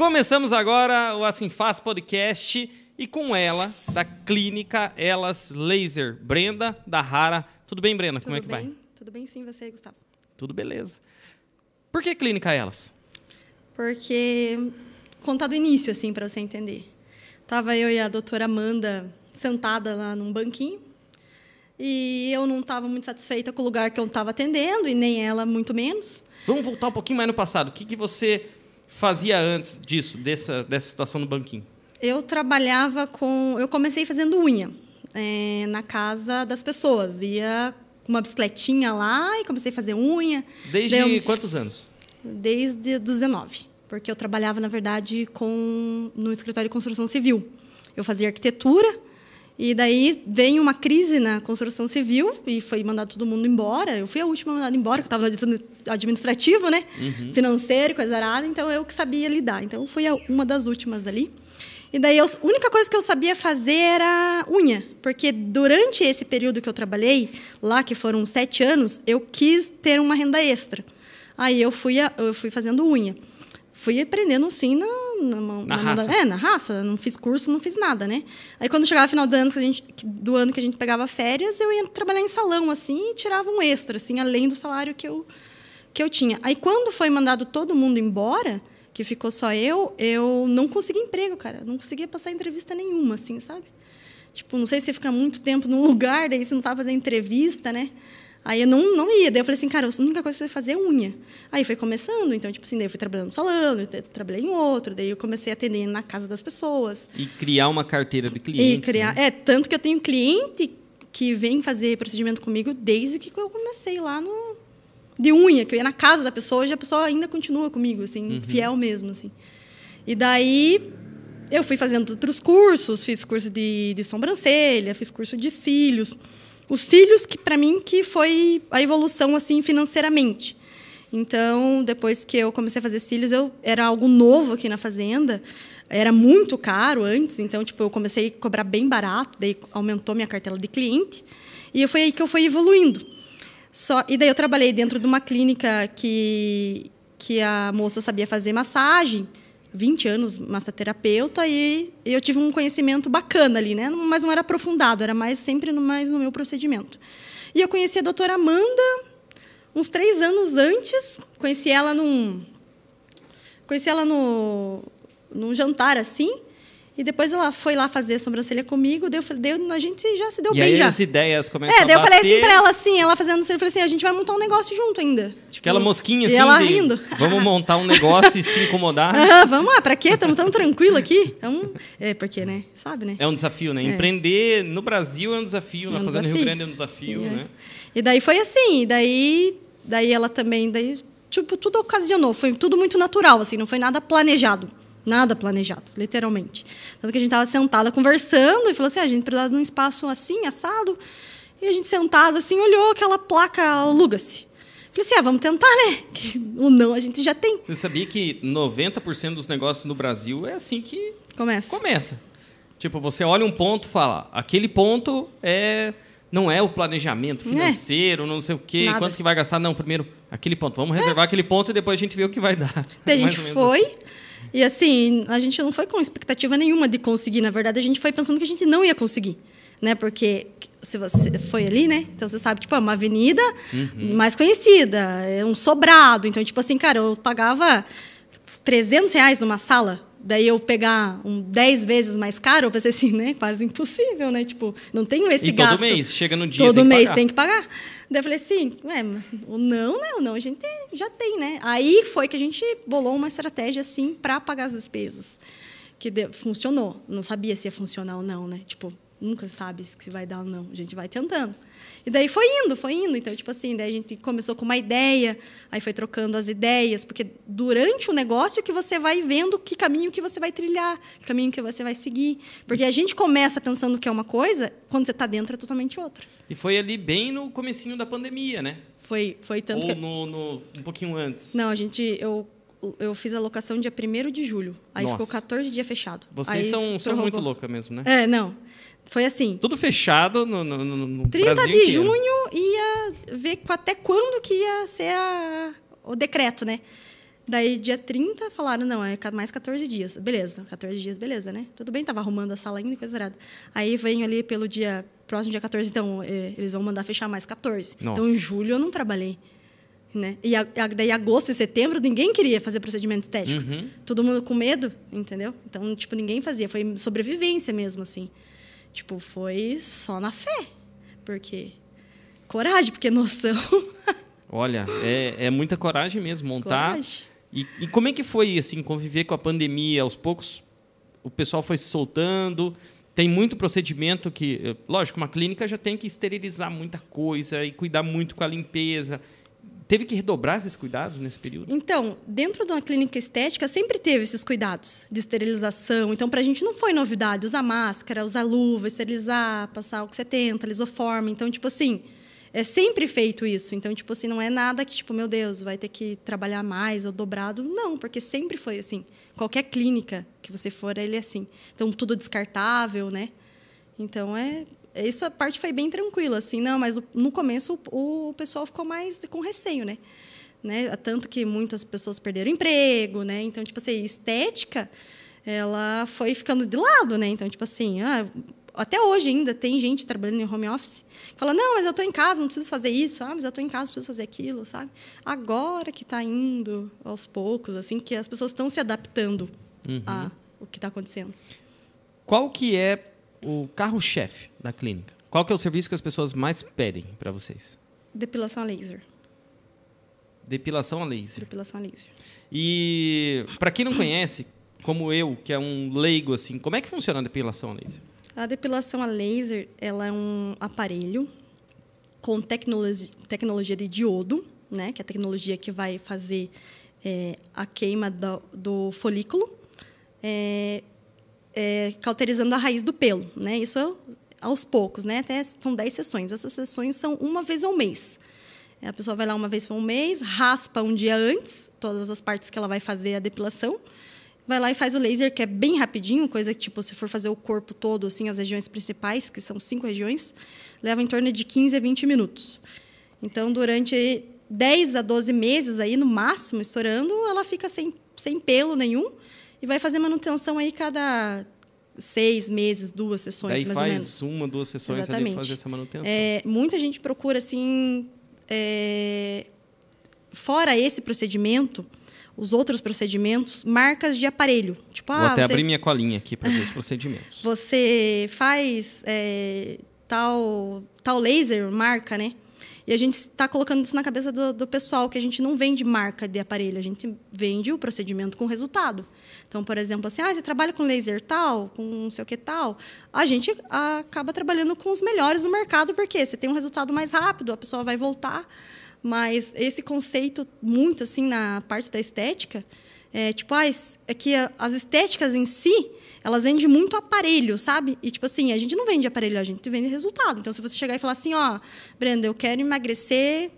Começamos agora o Assim Faz Podcast e com ela, da clínica Elas Laser, Brenda da Rara. Tudo bem, Brenda? Como Tudo é que bem? vai? Tudo bem sim, você, Gustavo. Tudo beleza. Por que clínica Elas? Porque, contar do início, assim, para você entender. Tava eu e a doutora Amanda sentada lá num banquinho e eu não estava muito satisfeita com o lugar que eu estava atendendo e nem ela, muito menos. Vamos voltar um pouquinho mais no passado. O que, que você fazia antes disso, dessa, dessa situação no banquinho? Eu trabalhava com... Eu comecei fazendo unha é, na casa das pessoas. Ia com uma bicicletinha lá e comecei a fazer unha. Desde eu- quantos anos? Desde os 19, porque eu trabalhava, na verdade, com, no escritório de construção civil. Eu fazia arquitetura, e daí veio uma crise na construção civil e foi mandado todo mundo embora. Eu fui a última mandada embora, eu estava no administrativo, né? Financeiro, coisa arada, então eu que sabia lidar. Então, fui uma das últimas ali. E daí, eu- a única coisa que eu sabia fazer era unha, porque durante esse período que eu trabalhei, lá que foram sete anos, eu quis ter uma renda extra. Aí eu fui, eu fui fazendo unha. Fui aprendendo assim na, na, Na da- raça. É, na raça. Não fiz curso, não fiz nada, né? Aí quando chegava final do ano que a gente, do ano que a gente pegava férias, eu ia trabalhar em salão assim e tirava um extra, assim, além do salário que eu, que eu tinha. Aí quando foi mandado todo mundo embora, que ficou só eu, eu não consegui emprego, cara. Não conseguia passar entrevista nenhuma, assim, sabe? Tipo, não sei se você fica muito tempo num lugar, daí você não sabe fazer entrevista, né? Aí eu não, não ia. Daí eu falei assim, cara, a única coisa que você fazer é unha. Aí foi começando, então, tipo assim, daí eu fui trabalhando no salão, eu tra- trabalhei em outro, daí eu comecei a atender na casa das pessoas. E criar uma carteira de clientes. e criar. né? É, tanto que eu tenho cliente que vem fazer procedimento comigo desde que eu comecei lá no. De unha, que eu ia na casa da pessoa, hoje a pessoa ainda continua comigo, assim, fiel mesmo, assim. E daí eu fui fazendo outros cursos, fiz curso de, de sobrancelha, fiz curso de cílios. Os cílios que para mim que foi a evolução assim financeiramente. Então, depois que eu comecei a fazer cílios, eu era algo novo aqui na fazenda. Era muito caro antes, então tipo, eu comecei a cobrar bem barato, daí aumentou minha cartela de cliente. E foi aí que eu fui evoluindo. Só, e daí eu trabalhei dentro de uma clínica que, que a moça sabia fazer massagem, 20 anos massoterapeuta, e eu tive um conhecimento bacana ali, né? Mas não era aprofundado, era mais sempre no, mais no meu procedimento. E eu conheci a doutora Amanda uns três anos antes, conheci ela num. Conheci ela no, num jantar assim. E depois ela foi lá fazer a sobrancelha comigo, daí eu falei, daí a gente já se deu E bem aí já. as ideias começam É, daí eu falei assim pra ela, assim, ela fazendo assim, eu falei assim, a gente vai montar um negócio junto ainda. Tipo, Aquela mosquinha assim. E ela de, rindo. Vamos montar um negócio e se incomodar. Ah, vamos lá, pra quê? Estamos tão tranquilo aqui. Vamos... É, porque, né? Sabe, né? É um desafio, né? Empreender no Brasil é um desafio, É na um Fazenda Rio desafio. Grande é um desafio, É. né? E daí foi assim, daí, daí ela também, daí, tipo, tudo ocasionou, foi tudo muito natural, assim, não foi nada planejado. Nada planejado, literalmente. Tanto que a gente estava sentada conversando e falou assim: ah, a gente precisava de um espaço assim, assado. E a gente sentada assim, olhou aquela placa, aluga-se. Falei assim: ah, vamos tentar, né? Que o não a gente já tem. Você sabia que 90% dos negócios no Brasil é assim que Começa. começa. Tipo, você olha um ponto e fala, aquele ponto é não é o planejamento financeiro, não sei o quê, Nada. quanto que vai gastar, não, primeiro aquele ponto. Vamos reservar aquele ponto e depois a gente vê o que vai dar. Daí a gente ou foi. E assim, a gente não foi com expectativa nenhuma de conseguir. Na verdade, a gente foi pensando que a gente não ia conseguir. Né? Porque se você foi ali, né? Então você sabe, tipo, é uma avenida Uhum. mais conhecida, é um sobrado. Então, tipo assim, cara, eu pagava 300 reais numa sala. Daí eu pegar um 10 vezes mais caro, eu pensei assim, né? Quase impossível, né? Tipo, não tenho esse E gasto. todo mês, chega no dia Todo tem mês pagar. tem que pagar. Daí eu falei assim, ué, mas o não, né? O não a gente já tem, né? Aí foi que a gente bolou uma estratégia, assim, para pagar as despesas. Que funcionou. Não sabia se ia funcionar ou não, né? Tipo, nunca sabe se vai dar ou não. A gente vai tentando. E daí foi indo, foi indo. Então, tipo assim, daí a gente começou com uma ideia, aí foi trocando as ideias, porque durante o negócio que você vai vendo que caminho que você vai trilhar, que caminho que você vai seguir. Porque a gente começa pensando que é uma coisa, quando você está dentro é totalmente outra. E foi ali bem no comecinho da pandemia, né? Foi, foi tanto Ou que... no, no- um pouquinho antes. Não, a gente... Eu, eu fiz a locação dia 1 de julho. Aí Nossa. ficou 14 dias fechado. Vocês Aí são, são muito loucas mesmo, né? É, não. Foi assim. Tudo fechado no, no, no no 30 Brasil de inteiro. junho ia ver até quando que ia ser a- o decreto, né? Daí, dia 30, falaram, não, é mais 14 dias. Beleza, 14 dias, beleza, né? Tudo bem, tava arrumando a sala ainda coisa errada. Aí vem ali pelo dia, próximo dia 14, então, é, eles vão mandar fechar mais 14. Nossa. Então, em julho eu não trabalhei. Né? E a, a- daí, agosto e setembro, ninguém queria fazer procedimento estético. Uhum. Todo mundo com medo, entendeu? Então, tipo, ninguém fazia. Foi sobrevivência mesmo, assim. Tipo, foi só na fé. Porque... Coragem, porque noção... Olha, é, é muita coragem mesmo montar. Coragem. E, e como é que foi assim conviver com a pandemia? Aos poucos o pessoal foi se soltando. Tem muito procedimento que, eh, lógico, uma clínica já tem que esterilizar muita coisa e cuidar muito com a limpeza. Teve que redobrar esses cuidados nesse período? Então, dentro de uma clínica estética, sempre teve esses cuidados de esterilização. Então, para a gente não foi novidade usar máscara, usar luva, esterilizar, passar álcool 70, lisoforme. Então, tipo assim, é sempre feito isso. Então, tipo assim, não é nada que, tipo, meu Deus, vai ter que trabalhar mais ou dobrado. Não, porque sempre foi assim. Qualquer clínica que você for, ele é assim. Então, tudo descartável, né? Então, é... Isso, a parte foi bem tranquila, assim. Não, mas no começo o, o pessoal ficou mais com receio, né? né? Tanto que muitas pessoas perderam emprego, né? Então, tipo assim, estética, ela foi ficando de lado, né? Então, tipo assim, ah, até hoje ainda tem gente trabalhando em home office que fala, não, mas eu estou em casa, não preciso fazer isso. Ah, mas eu estou em casa, preciso fazer aquilo, sabe? Agora que está indo aos poucos, assim, que as pessoas estão se adaptando a o que está acontecendo. Qual que é o carro-chefe da clínica? Qual que é o serviço que as pessoas mais pedem para vocês? Depilação a laser. Depilação a laser. Depilação a laser. E para quem não conhece, como eu, que é um leigo assim, como é que funciona a depilação a laser? A depilação a laser ela é um aparelho com tecnologia, tecnologia de diodo, né? que é a tecnologia que vai fazer é, a queima do, do folículo, é, é, cauterizando a raiz do pelo. Né? Isso é aos poucos, né? até são 10 sessões. Essas sessões são uma vez ao mês. É, A pessoa vai lá uma vez por um mês, raspa um dia antes todas as partes que ela vai fazer a depilação, vai lá e faz o laser, que é bem rapidinho, coisa que, tipo, se for fazer o corpo todo, assim, as regiões principais, que são cinco regiões, leva em torno de 15 a 20 minutos. Então, durante 10 a 12 meses aí, no máximo, estourando, ela fica sem, sem pelo nenhum e vai fazer manutenção aí cada seis meses, duas sessões, Daí mais ou menos. uma, duas sessões Exatamente. para fazer essa manutenção. É, muita gente procura assim, é, fora esse procedimento, os outros procedimentos, marcas de aparelho. Tipo, Vou ah, até você, abrir minha colinha aqui para ver os procedimentos. você faz é, tal, tal laser, marca, né? E a gente está colocando isso na cabeça do, do pessoal, que a gente não vende marca de aparelho, a gente vende o procedimento com resultado. Então, por exemplo, assim, ah, você trabalha com laser tal, com não sei o que tal, a gente acaba trabalhando com os melhores do mercado, porque você tem um resultado mais rápido, a pessoa vai voltar. Mas esse conceito, muito assim, na parte da estética, é tipo, ah, é que as estéticas em si, elas vendem muito aparelho, sabe? E tipo assim, a gente não vende aparelho, a gente vende resultado. Então, se você chegar e falar assim, ó, Brenda, eu quero emagrecer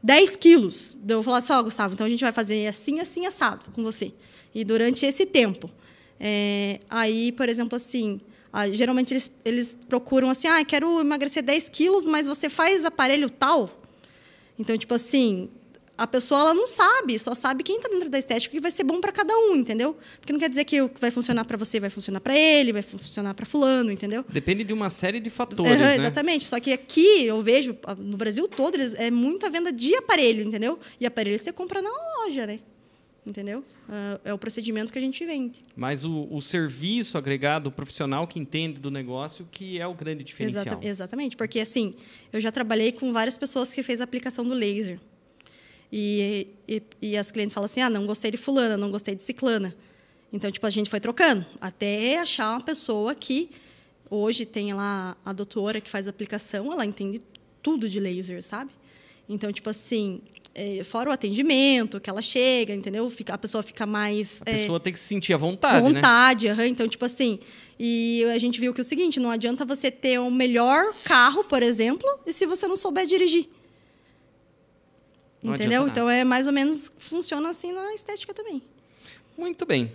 10 quilos. Eu vou falar assim, ó, Gustavo, então a gente vai fazer assim, assim, assado com você. E durante esse tempo. É, aí, por exemplo, assim, ah, geralmente eles, eles procuram assim, ah, quero emagrecer 10 quilos, mas você faz aparelho tal? Então, tipo assim, a pessoa ela não sabe, só sabe quem está dentro da estética que vai ser bom para cada um, entendeu? Porque não quer dizer que o que vai funcionar para você vai funcionar para ele, vai funcionar para fulano, entendeu? Depende de uma série de fatores, Aham, né? Exatamente. Só que aqui eu vejo, no Brasil todo, eles- é muita venda de aparelho, entendeu? E aparelho você compra na loja, né? Entendeu? Ah, É o procedimento que a gente vende. Mas o, o serviço agregado, o profissional que entende do negócio, que é o grande diferencial. Exata- exatamente. Porque, assim, eu já trabalhei com várias pessoas que fez a aplicação do laser. E, e, e as clientes falam assim, ah, não gostei de fulana, não gostei de ciclana. Então, tipo, a gente foi trocando. Até achar uma pessoa que... Hoje tem lá a doutora que faz a aplicação, ela entende tudo de laser, sabe? Então, tipo assim... é, fora o atendimento, que ela chega, entendeu? Fica, a pessoa fica mais... A é, pessoa tem que se sentir à vontade, né? vontade, aham. então tipo assim, e a gente viu que é o seguinte, não adianta você ter o melhor carro, por exemplo, e se você não souber dirigir. Não Entendeu? Então é mais ou menos funciona assim na estética também. Muito bem.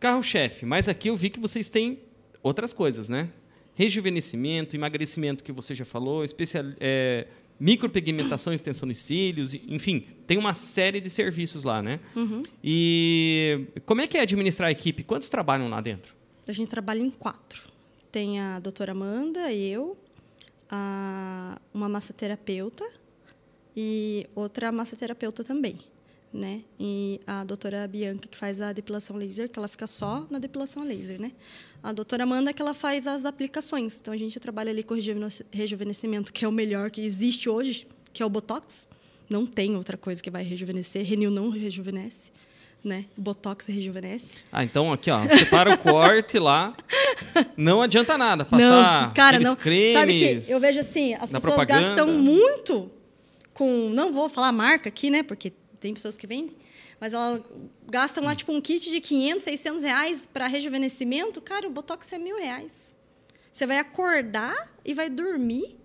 Carro-chefe, mas aqui eu vi que vocês têm outras coisas, né? Rejuvenescimento, emagrecimento que você já falou, especial, é, micropigmentação, extensão dos cílios, enfim, tem uma série de serviços lá, né? Uhum. E como é que é administrar a equipe? Quantos trabalham lá dentro? A gente trabalha em quatro. Tem a doutora Amanda, eu, a, uma massoterapeuta e outra massoterapeuta também. Né? E a doutora Bianca, que faz a depilação laser, que ela fica só na depilação laser, né? A doutora Amanda, que ela faz as aplicações. Então, a gente trabalha ali com rejuvenescimento, que é o melhor que existe hoje, que é o Botox. Não tem outra coisa que vai rejuvenescer. Renil não rejuvenesce né? Botox rejuvenesce. Ah, então aqui, ó, separa o corte lá. Não adianta nada passar não, cara, não. cremes. Sabe que eu vejo assim, as pessoas propaganda. gastam muito com, não vou falar marca aqui, né? Porque tem pessoas que vendem, mas elas gastam lá tipo um kit de 500, 600 reais para rejuvenescimento. Cara, o Botox é mil reais. Você vai acordar e vai dormir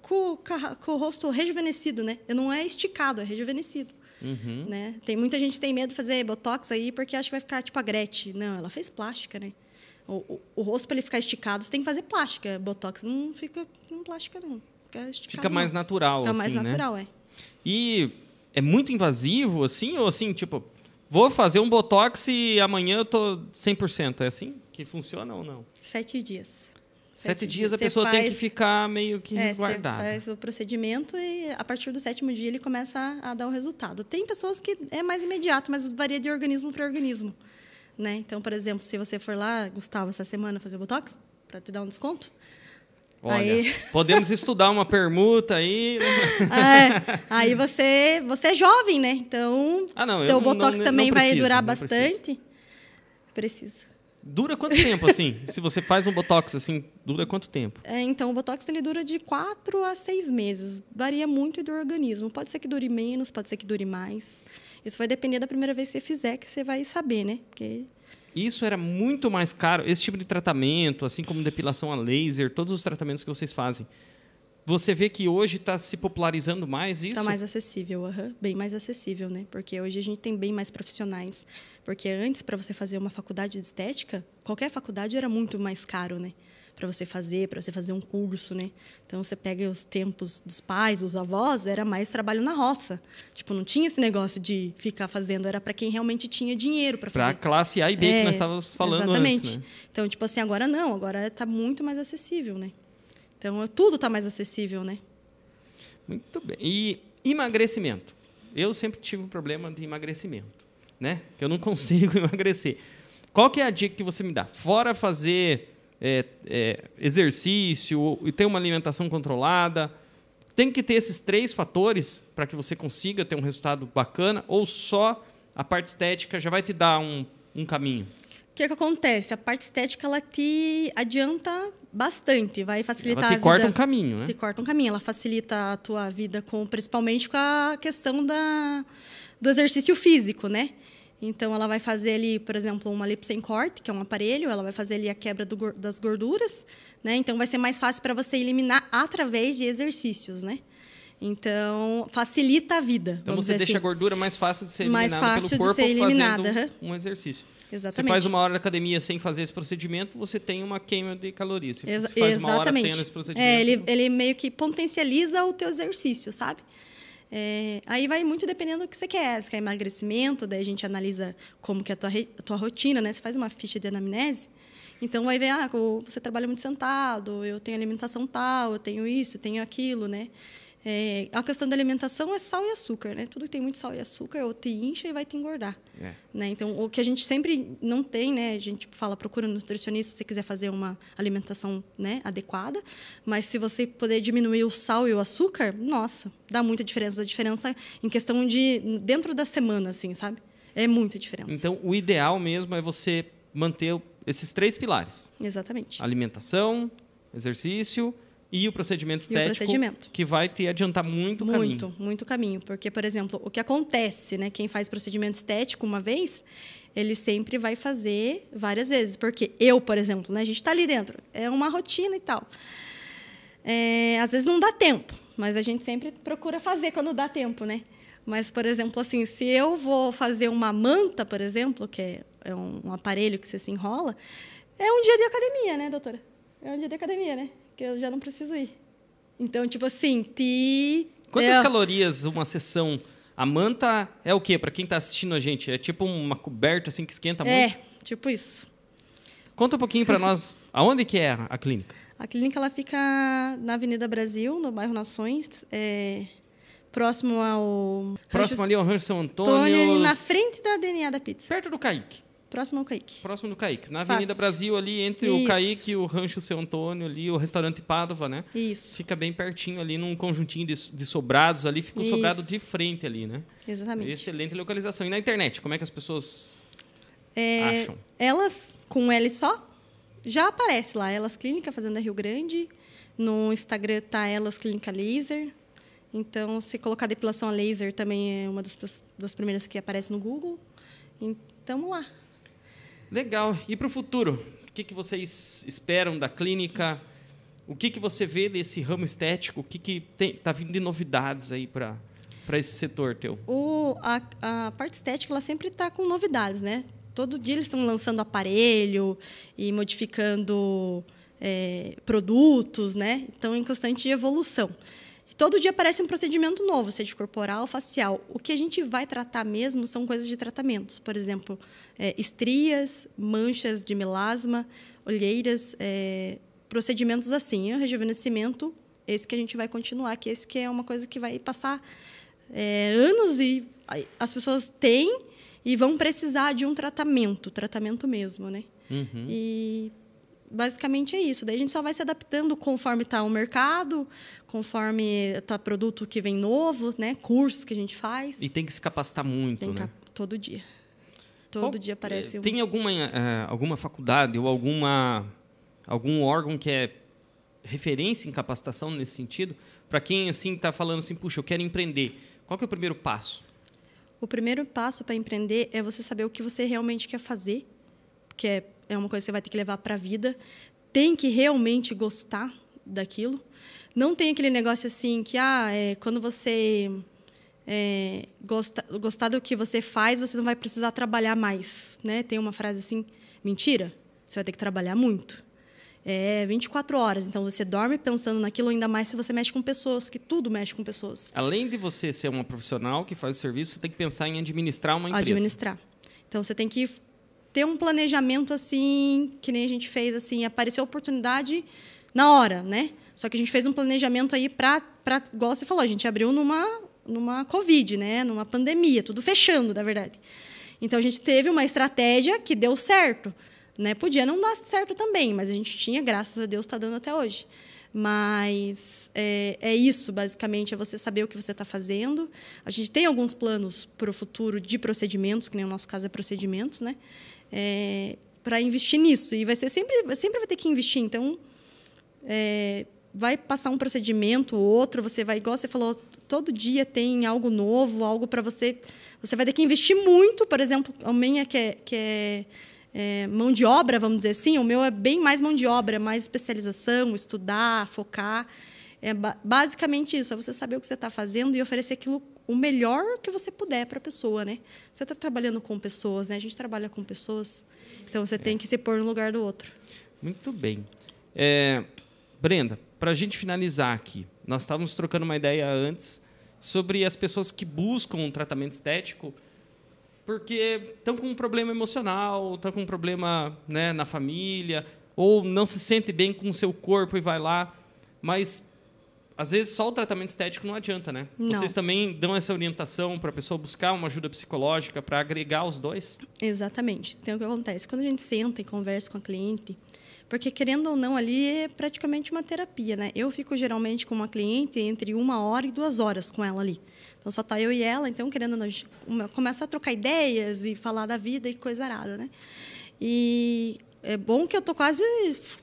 com, com o rosto rejuvenescido, né? Não é esticado, é rejuvenescido. Uhum. Né? Tem muita gente que tem medo de fazer botox aí porque acha que vai ficar tipo a Gretchen. Não, ela fez plástica, né? O, o, o rosto para ele ficar esticado, você tem que fazer plástica. Botox não fica com plástica não. Fica, fica mais não. natural, Fica assim, mais né? natural, é. E é muito invasivo assim ou assim, tipo, vou fazer um botox e amanhã eu tô 100%, é assim que funciona ou não? Sete dias. Sete, dias a pessoa faz, tem que ficar meio que é, resguardada. Faz o procedimento e a partir do sétimo dia ele começa a, a dar o resultado. Tem pessoas que é mais imediato, mas varia de organismo para organismo. Né? Então, por exemplo, se você for lá, Gustavo, essa semana fazer botox, para te dar um desconto. Olha, aí... podemos estudar uma permuta aí. é, aí você, você é jovem, né? Então, ah, não, teu botox não, também não vai preciso, durar bastante. Precisa. Dura quanto tempo, assim? Se você faz um botox, assim, dura quanto tempo? É, então, o botox ele dura de quatro a seis meses. Varia muito do organismo. Pode ser que dure menos, pode ser que dure mais. Isso vai depender da primeira vez que você fizer, que você vai saber, né? Porque isso era muito mais caro, esse tipo de tratamento, assim como depilação a laser, todos os tratamentos que vocês fazem. Você vê que hoje está se popularizando mais isso? Está mais acessível, uhum. bem mais acessível, né? Porque hoje a gente tem bem mais profissionais. Porque antes, para você fazer uma faculdade de estética, qualquer faculdade era muito mais caro, né? Para você fazer, para você fazer um curso, né? Então você pega os tempos dos pais, dos avós, era mais trabalho na roça. Tipo, não tinha esse negócio de ficar fazendo, era para quem realmente tinha dinheiro para fazer. Para classe A e B é, que nós estávamos falando exatamente. antes, né? Então, tipo assim, agora não, agora está muito mais acessível, né? Então, tudo está mais acessível, né? Muito bem. E emagrecimento? Eu sempre tive um problema de emagrecimento, né? Que eu não consigo emagrecer. Qual que é a dica que você me dá? Fora fazer é, é, exercício e ter uma alimentação controlada, tem que ter esses três fatores para que você consiga ter um resultado bacana ou só a parte estética já vai te dar um, um caminho? O que, que acontece? A parte estética ela te adianta bastante, vai facilitar ela te a corta vida. um caminho, né? Te corta um caminho, ela facilita a tua vida com principalmente com a questão da do exercício físico, né? Então ela vai fazer ali, por exemplo, uma lipo sem corte, que é um aparelho, ela vai fazer ali a quebra do, das gorduras, né? Então vai ser mais fácil para você eliminar através de exercícios, né? Então, facilita a vida. Então você deixa assim. a gordura mais fácil de ser eliminada mais fácil pelo corpo eliminada. fazendo um exercício. Exatamente. Você faz uma hora de academia sem fazer esse procedimento, você tem uma queima de calorias. Se você faz exatamente. uma hora tendo esse procedimento... É, ele, ele meio que potencializa o teu exercício, sabe? É, aí vai muito dependendo do que você quer. Se quer emagrecimento, daí a gente analisa como que é a tua, a tua rotina, né? Você faz uma ficha de anamnese, então vai ver, ah, você trabalha muito sentado, eu tenho alimentação tal, eu tenho isso, eu tenho aquilo, né? É, a questão da alimentação é sal e açúcar, né? Tudo que tem muito sal e açúcar ou te incha e vai te engordar. É. Né? Então, o que a gente sempre não tem, né? A gente fala, procura um nutricionista se você quiser fazer uma alimentação né, adequada. Mas se você puder diminuir o sal e o açúcar, nossa, dá muita diferença. A diferença em questão de dentro da semana, assim, sabe? É muita diferença. Então, o ideal mesmo é você manter esses três pilares. Exatamente. Alimentação, exercício e o procedimento E o estético, procedimento. que vai te adiantar muito Muito, caminho. muito caminho. Porque, por exemplo, o que acontece, né? Quem faz procedimento estético uma vez, ele sempre vai fazer várias vezes. Porque eu, por exemplo, né? A gente está ali dentro. É uma rotina e tal. É, às vezes não dá tempo, mas a gente sempre procura fazer quando dá tempo, né? Mas, por exemplo, assim, se eu vou fazer uma manta, por exemplo, que é, é um aparelho que você se enrola, é um dia de academia, né, doutora? É um dia de academia, né? Que eu já não preciso ir. Então, tipo assim, te. Quantas é, calorias uma sessão? A manta é o quê? Para quem está assistindo a gente, é tipo uma coberta assim que esquenta muito? É, tipo isso. Conta um pouquinho para nós, aonde que é a clínica? A clínica ela fica na Avenida Brasil, no bairro Nações, é, próximo ao. Próximo Rancho ali ao Rancho São Antônio. Antônio, na frente da DNA da Pizza. Perto do Caique. Próximo ao Kaique. Próximo do Caique. Na Avenida Fácil. Brasil, ali entre o Isso. Caique e o Rancho São Antônio, ali, o restaurante Pádua, né? Isso, Fica bem pertinho ali, num conjuntinho de, de sobrados ali, fica o Isso. sobrado de frente ali, né? exatamente. Excelente localização. E na internet, como é que as pessoas É, acham? Elas, com um L só, já aparece lá. Elas Clínica Fazenda Rio Grande. No Instagram tá Elas Clínica Laser. Então, se colocar depilação a laser, também é uma das, das primeiras que aparece no Google. Então, lá. Legal. E para o futuro? O que, que vocês esperam da clínica? O que, que você vê desse ramo estético? O que, que tem, tá vindo de novidades aí para esse setor teu? O, a, a parte estética ela sempre está com novidades, né? Todo dia eles estão lançando aparelho e modificando é, produtos, né? Estão em constante evolução. Todo dia aparece um procedimento novo, seja corporal, facial. O que a gente vai tratar mesmo são coisas de tratamentos. Por exemplo, é, estrias, manchas de melasma, olheiras, é, procedimentos assim. O rejuvenescimento, esse que a gente vai continuar, que esse que é uma coisa que vai passar é, anos e as pessoas têm e vão precisar de um tratamento, tratamento mesmo, né? Uhum. E basicamente é isso. Daí a gente só vai se adaptando conforme está o mercado, conforme está produto que vem novo, né? Cursos que a gente faz. E tem que se capacitar muito, Tem né? todo dia. Todo Qual- dia aparece um. Tem alguma, eh, alguma faculdade ou alguma, algum órgão que é referência em capacitação nesse sentido? Para quem assim está falando assim, puxa, eu quero empreender. Qual que é o primeiro passo? O primeiro passo para empreender é você saber o que você realmente quer fazer, que é, é uma coisa que você vai ter que levar para a vida. Tem que realmente gostar daquilo. Não tem aquele negócio assim que, ah, é, quando você é, gosta, gostar do que você faz, você não vai precisar trabalhar mais. Né? Tem uma frase assim: mentira, você vai ter que trabalhar muito. É 24 horas, então você dorme pensando naquilo, ainda mais se você mexe com pessoas, que tudo mexe com pessoas. Além de você ser uma profissional que faz o serviço, você tem que pensar em administrar uma empresa. administrar. Então você tem que ter um planejamento assim, que nem a gente fez assim, apareceu a oportunidade na hora, né? Só que a gente fez um planejamento aí para igual você falou, a gente abriu numa numa Covid, né? Numa pandemia, tudo fechando, na verdade. Então a gente teve uma estratégia que deu certo, né? Podia não dar certo também, mas a gente tinha, graças a Deus, está dando até hoje. Mas é, é isso, basicamente, é você saber o que você está fazendo. A gente tem alguns planos para o futuro de procedimentos, que nem o nosso caso é procedimentos, né? É, para investir nisso. E vai ser sempre, sempre vai ter que investir. Então, é, vai passar um procedimento, outro, você vai, igual você falou, todo dia tem algo novo, algo para você. Você vai ter que investir muito, por exemplo, a minha que é, que é, é, mão de obra, vamos dizer assim, o meu é bem mais mão de obra, mais especialização, estudar, focar. É ba basicamente isso, é você saber o que você está fazendo e oferecer aquilo o melhor que você puder para a pessoa, né? Você está trabalhando com pessoas, né? A gente trabalha com pessoas, então você tem que se pôr no lugar do outro. Muito bem. É, Brenda, para a gente finalizar aqui, nós estávamos trocando uma ideia antes sobre as pessoas que buscam um tratamento estético porque estão com um problema emocional, estão com um problema né, na família, ou não se sente bem com o seu corpo e vai lá. Mas, às vezes, só o tratamento estético não adianta, né? Não. Vocês também dão essa orientação para a pessoa buscar uma ajuda psicológica para agregar os dois? Exatamente. Então, o que acontece? Quando a gente senta e conversa com a cliente, porque querendo ou não, ali é praticamente uma terapia, né? Eu fico geralmente com uma cliente entre uma hora e duas horas com ela ali. Então, só tá eu e ela, então, querendo ou não, começa a trocar ideias e falar da vida e coisa arada, né? E é bom que eu tô quase,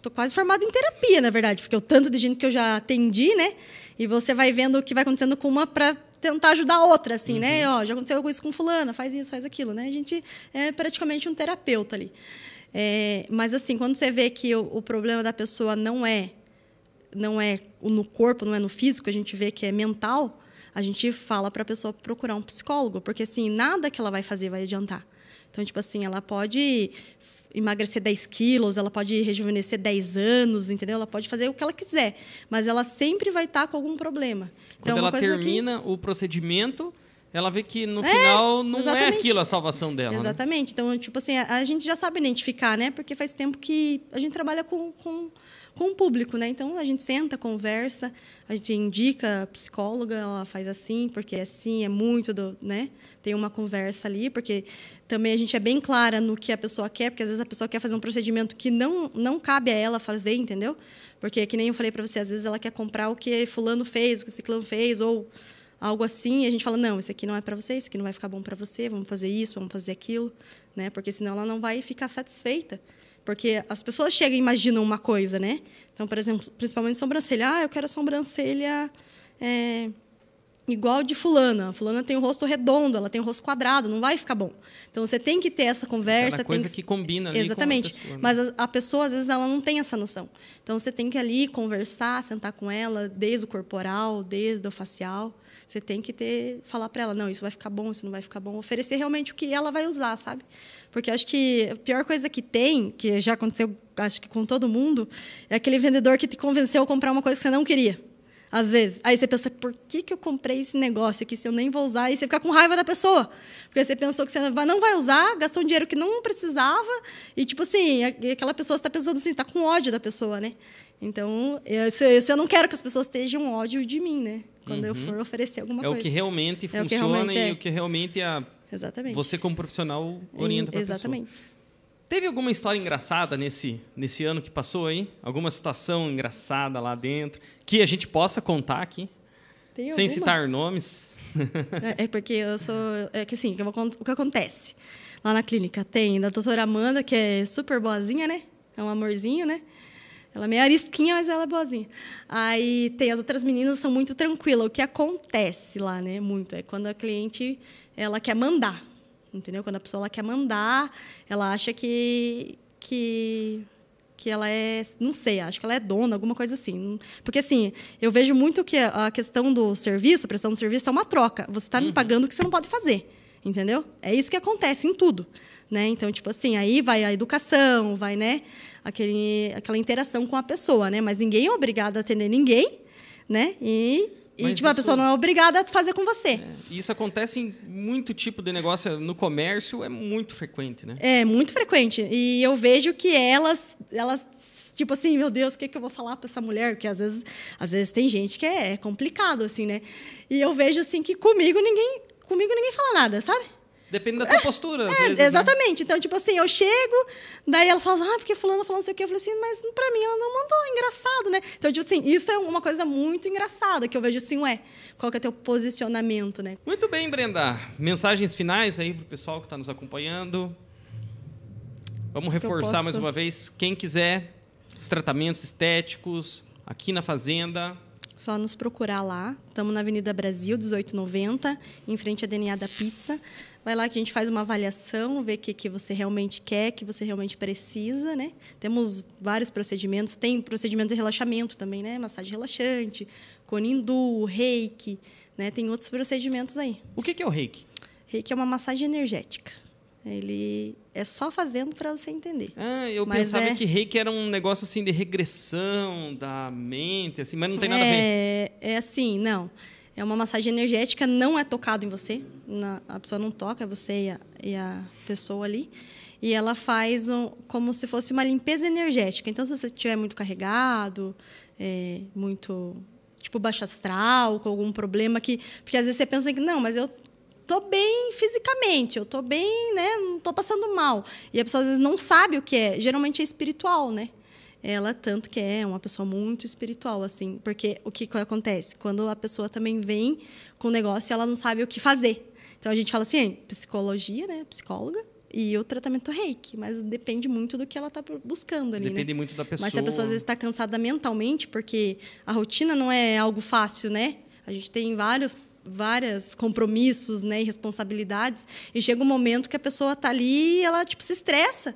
tô quase formada em terapia, na verdade, porque o tanto de gente que eu já atendi, né? E você vai vendo o que vai acontecendo com uma para tentar ajudar a outra, assim, né? Ó, já aconteceu isso com fulana, faz isso, faz aquilo, né? A gente é praticamente um terapeuta ali. É, mas assim, quando você vê que o, o problema da pessoa não é não é no corpo, não é no físico, a gente vê que é mental, a gente fala para a pessoa procurar um psicólogo, porque assim, nada que ela vai fazer vai adiantar. Então, tipo assim, ela pode emagrecer 10 quilos, ela pode rejuvenescer 10 anos, entendeu? Ela pode fazer o que ela quiser, mas ela sempre vai estar com algum problema. Então, Quando ela termina que... o procedimento, ela vê que no é, final não é exatamente. é aquilo a salvação dela. Né? Exatamente. Né? Então, tipo assim, a, a, gente já sabe identificar, né? Porque faz tempo que a gente trabalha com, com, com o público, né? Então a gente senta, conversa, a gente indica a psicóloga, ela faz assim, porque é assim, é muito do, né? Tem uma conversa ali, porque também a gente é bem clara no que a pessoa quer, porque às vezes a pessoa quer fazer um procedimento que não não cabe a ela fazer, entendeu? Porque que nem eu falei para você, às vezes ela quer comprar o que fulano fez, o que ciclano fez ou algo assim, e a gente fala: "Não, isso aqui não é para você, isso aqui não vai ficar bom para você, vamos fazer isso, vamos fazer aquilo", né? Porque senão ela não vai ficar satisfeita. Porque as pessoas chegam e imaginam uma coisa, né? Então, por exemplo, principalmente sobrancelha. Ah, eu quero sobrancelha é, igual de fulana. A fulana tem o rosto redondo, ela tem o rosto quadrado, não vai ficar bom. Então, você tem que ter essa conversa. Cada coisa que... que combina ali Exatamente. Com a né? Mas a, a, pessoa, às vezes, ela não tem essa noção. Então, você tem que ali conversar, sentar com ela, desde o corporal, desde o facial. Você tem que ter, falar para ela, não, isso vai ficar bom, isso não vai ficar bom. Oferecer realmente o que ela vai usar, sabe? Porque acho que a pior coisa que tem, que já aconteceu, acho que com todo mundo, é aquele vendedor que te convenceu a comprar uma coisa que você não queria. Às vezes. Aí você pensa, por que, que eu comprei esse negócio aqui se eu nem vou usar? E você fica com raiva da pessoa. Porque você pensou que você não vai usar, gastou um dinheiro que não precisava. E, tipo assim, aquela pessoa está pensando assim, está com ódio da pessoa, né? Então, eu, eu não quero que as pessoas estejam ódio de mim, né? Quando uhum. eu for oferecer alguma é coisa. O que realmente é funciona o que realmente é. e o que realmente a Exatamente. Você, como profissional, orienta para Exatamente. Teve alguma história engraçada nesse, nesse ano que passou aí? Alguma situação engraçada lá dentro que a gente possa contar aqui? Tem sem alguma? citar nomes? É, é, porque eu sou. É que assim, o que acontece? Lá na clínica tem a doutora Amanda, que é super boazinha, né? É um amorzinho, né? Ela é meio arisquinha, mas ela é boazinha. Aí tem as outras meninas são muito tranquilas. O que acontece lá, né? Muito é quando a cliente ela quer mandar, entendeu? Quando a pessoa ela quer mandar, ela acha que que que ela é, não sei, acho que ela é dona, alguma coisa assim. Porque assim, eu vejo muito que a questão do serviço, a prestação do serviço é uma troca. Você está me uhum. pagando o que você não pode fazer, entendeu? É isso que acontece em tudo, né? Então, tipo assim, aí vai a educação, vai, né? Aquele, aquela interação com a pessoa, né? Mas ninguém é obrigado a atender ninguém, né? E e tipo, a pessoa não é obrigada a fazer com você. É, isso acontece em muito tipo de negócio. No comércio é muito frequente, né? É, muito frequente. E eu vejo que elas, elas tipo assim, meu Deus, o que, que eu vou falar para essa mulher? Porque às vezes, às vezes tem gente que é, é complicado, assim, né? E eu vejo assim que comigo ninguém, comigo ninguém fala nada, sabe? Depende da tua é, postura. É, vezes, né? exatamente. Né? Então, tipo assim, eu chego, daí ela fala, ah, porque fulano falou não sei o quê. Eu falei assim, mas pra mim ela não mandou, engraçado, né? Então, tipo assim, isso é uma coisa muito engraçada, que eu vejo assim, ué, qual que é teu posicionamento, né? Muito bem, Brenda. Mensagens finais aí pro pessoal que está nos acompanhando. Vamos reforçar mais uma vez, quem quiser os tratamentos estéticos aqui na Fazenda, só nos procurar lá. Estamos na Avenida Brasil, 1890, em frente à DNA da Pizza. Vai lá que a gente faz uma avaliação, vê o que, que você realmente quer, que você realmente precisa, né? Temos vários procedimentos, tem procedimento de relaxamento também, né? Massagem relaxante, conindu, reiki, né? Tem outros procedimentos aí. O que, que é o reiki? Reiki é uma massagem energética. Ele é só fazendo para você entender. Ah, eu mas pensava é... que reiki era um negócio assim de regressão da mente, assim, mas não tem nada é, a ver. É, é assim, não. É uma massagem energética, não é tocado em você. Na, a pessoa não toca, é você e a, e a pessoa ali. E ela faz um, como se fosse uma limpeza energética. Então, se você estiver muito carregado, é, muito tipo baixo astral, com algum problema que. Porque às vezes você pensa que, não, mas eu tô bem fisicamente, eu tô bem, né? Não tô passando mal. E a pessoa às vezes não sabe o que é. Geralmente é espiritual, né? Ela tanto que é uma pessoa muito espiritual assim porque o que, acontece quando a pessoa também vem com um negócio ela não sabe o que fazer então a gente fala assim psicologia né psicóloga e o tratamento reiki, mas depende muito do que ela está buscando ali. Depende né? muito da pessoa. Mas se a pessoa às vezes está cansada mentalmente, porque a rotina não é algo fácil, né? A gente tem vários vários compromissos né, e responsabilidades e chega um momento que a pessoa está ali e ela tipo se estressa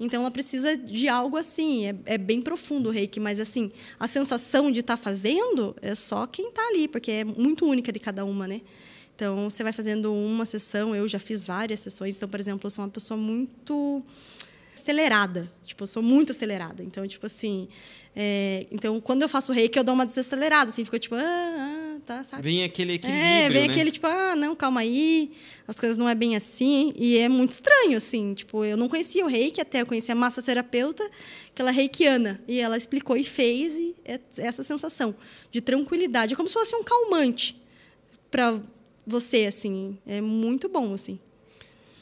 então ela precisa de algo assim, é, é bem profundo o reiki, mas assim, a sensação de estar tá fazendo é só quem está ali, porque é muito única de cada uma, né? Então você vai fazendo uma sessão, eu já fiz várias sessões, então, por exemplo, eu sou uma pessoa muito acelerada. Tipo, eu sou muito acelerada. Então, tipo assim. É, então, quando eu faço reiki, eu dou uma desacelerada, assim, fica tipo, ah, ah, tá, sabe? Vem aquele equilíbrio. É, vem né? aquele tipo, ah, não, calma aí, as coisas não é bem assim. E é muito estranho, assim. Tipo, eu não conhecia o reiki até, eu conhecia a massoterapeuta, que ela é reikiana. E ela explicou e fez, e é essa sensação de tranquilidade. É como se fosse um calmante para você, assim. É muito bom, assim.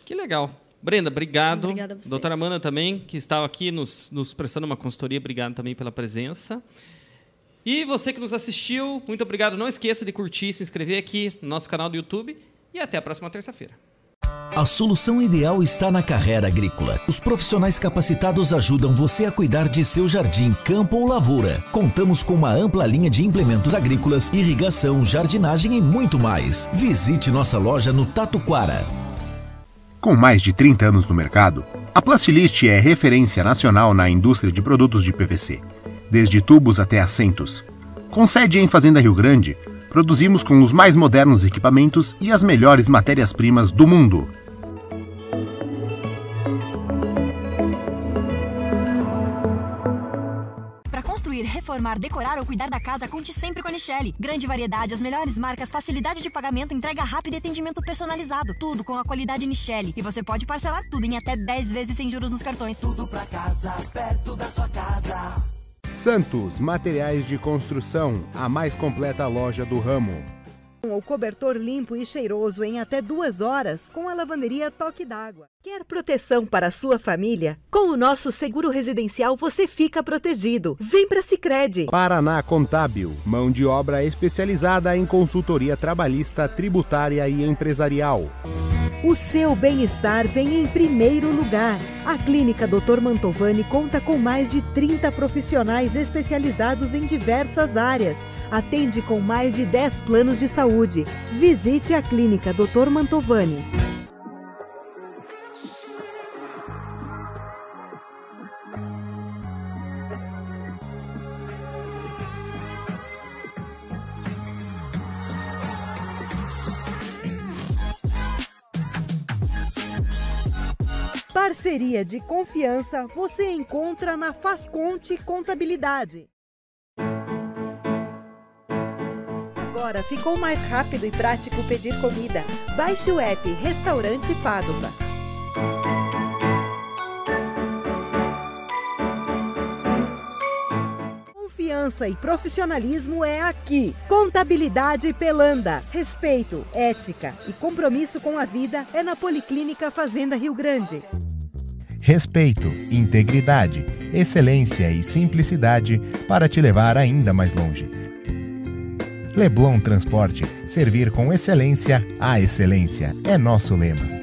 Que legal. Brenda, obrigado. Obrigada a você. Doutora Amanda também, que estava aqui nos, nos prestando uma consultoria, obrigado também pela presença. E você que nos assistiu, muito obrigado. Não esqueça de curtir, se inscrever aqui no nosso canal do YouTube e até a próxima terça-feira. A solução ideal está na carreira agrícola. Os profissionais capacitados ajudam você a cuidar de seu jardim, campo ou lavoura. Contamos com uma ampla linha de implementos agrícolas, irrigação, jardinagem e muito mais. Visite nossa loja no Tatuquara. Com mais de 30 anos no mercado, a Plastilist é referência nacional na indústria de produtos de PVC, desde tubos até assentos. Com sede em Fazenda Rio Grande, produzimos com os mais modernos equipamentos e as melhores matérias-primas do mundo. Para construir, reformar, decorar ou cuidar da casa, conte sempre com a Nichelle. Grande variedade, as melhores marcas, facilidade de pagamento, entrega rápida e atendimento personalizado. Tudo com a qualidade Nichelle. E você pode parcelar tudo em até 10 vezes sem juros nos cartões. Tudo pra casa, perto da sua casa. Santos Materiais de Construção, a mais completa loja do ramo. O cobertor limpo e cheiroso em até duas horas com a lavanderia Toque d'Água. Quer proteção para a sua família? Com o nosso seguro residencial você fica protegido. Vem para Sicredi. Paraná Contábil, mão de obra especializada em consultoria trabalhista, tributária e empresarial. O seu bem-estar vem em primeiro lugar. A Clínica Dr. Mantovani conta com mais de 30 profissionais especializados em diversas áreas. Atende com mais de 10 planos de saúde. Visite a Clínica Dr. Mantovani. Parceria de confiança você encontra na Fasconte Contabilidade. Agora ficou mais rápido e prático pedir comida. Baixe o app Restaurante Padova. Confiança e profissionalismo é aqui. Contabilidade Pelanda. Respeito, ética e compromisso com a vida é na Policlínica Fazenda Rio Grande. Respeito, integridade, excelência e simplicidade para te levar ainda mais longe. Leblon Transporte, servir com excelência a excelência é nosso lema.